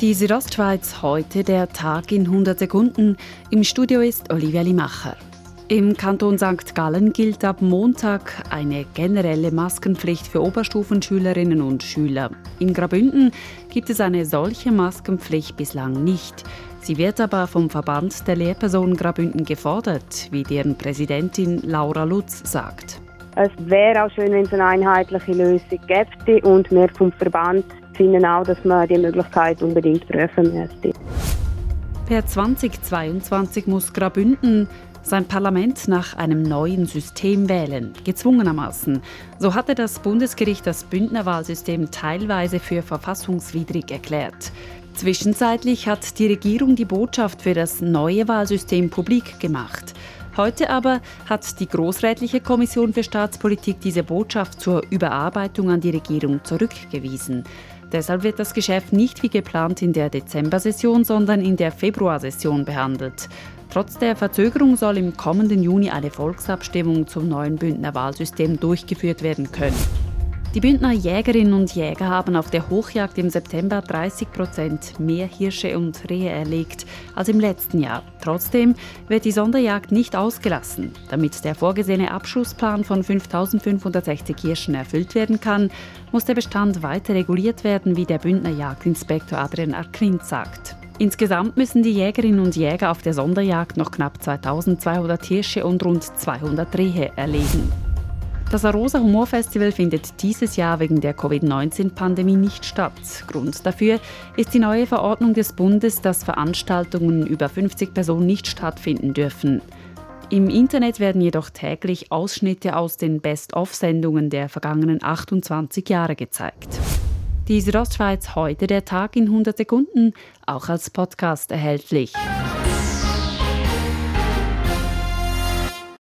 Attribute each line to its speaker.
Speaker 1: Die Südostschweiz heute der Tag in 100 Sekunden. Im Studio ist Olivia Limacher. Im Kanton St. Gallen gilt ab Montag eine generelle Maskenpflicht für Oberstufenschülerinnen und Schüler. In Grabünden gibt es eine solche Maskenpflicht bislang nicht. Sie wird aber vom Verband der Lehrpersonen Grabünden gefordert, wie deren Präsidentin Laura Lutz sagt.
Speaker 2: Es wäre auch schön, wenn es eine einheitliche Lösung gäbe und wir vom Verband finden auch, dass man die Möglichkeit unbedingt prüfen müsste.
Speaker 1: Per 2022 muss Grabünden sein Parlament nach einem neuen System wählen, gezwungenermaßen. So hatte das Bundesgericht das Bündnerwahlsystem teilweise für verfassungswidrig erklärt. Zwischenzeitlich hat die Regierung die Botschaft für das neue Wahlsystem publik gemacht. Heute aber hat die Großrätliche Kommission für Staatspolitik diese Botschaft zur Überarbeitung an die Regierung zurückgewiesen. Deshalb wird das Geschäft nicht wie geplant in der Dezember-Session, sondern in der Februarsession behandelt. Trotz der Verzögerung soll im kommenden Juni eine Volksabstimmung zum neuen Bündner Wahlsystem durchgeführt werden können. Die Bündner Jägerinnen und Jäger haben auf der Hochjagd im September 30 Prozent mehr Hirsche und Rehe erlegt als im letzten Jahr. Trotzdem wird die Sonderjagd nicht ausgelassen. Damit der vorgesehene Abschussplan von 5560 Hirschen erfüllt werden kann, muss der Bestand weiter reguliert werden, wie der Bündner Jagdinspektor Adrian Arklint sagt. Insgesamt müssen die Jägerinnen und Jäger auf der Sonderjagd noch knapp 2200 Hirsche und rund 200 Rehe erlegen. Das Arosa Humor Festival findet dieses Jahr wegen der Covid-19-Pandemie nicht statt. Grund dafür ist die neue Verordnung des Bundes, dass Veranstaltungen über 50 Personen nicht stattfinden dürfen. Im Internet werden jedoch täglich Ausschnitte aus den Best-of-Sendungen der vergangenen 28 Jahre gezeigt. Die Südostschweiz heute der Tag in 100 Sekunden, auch als Podcast erhältlich.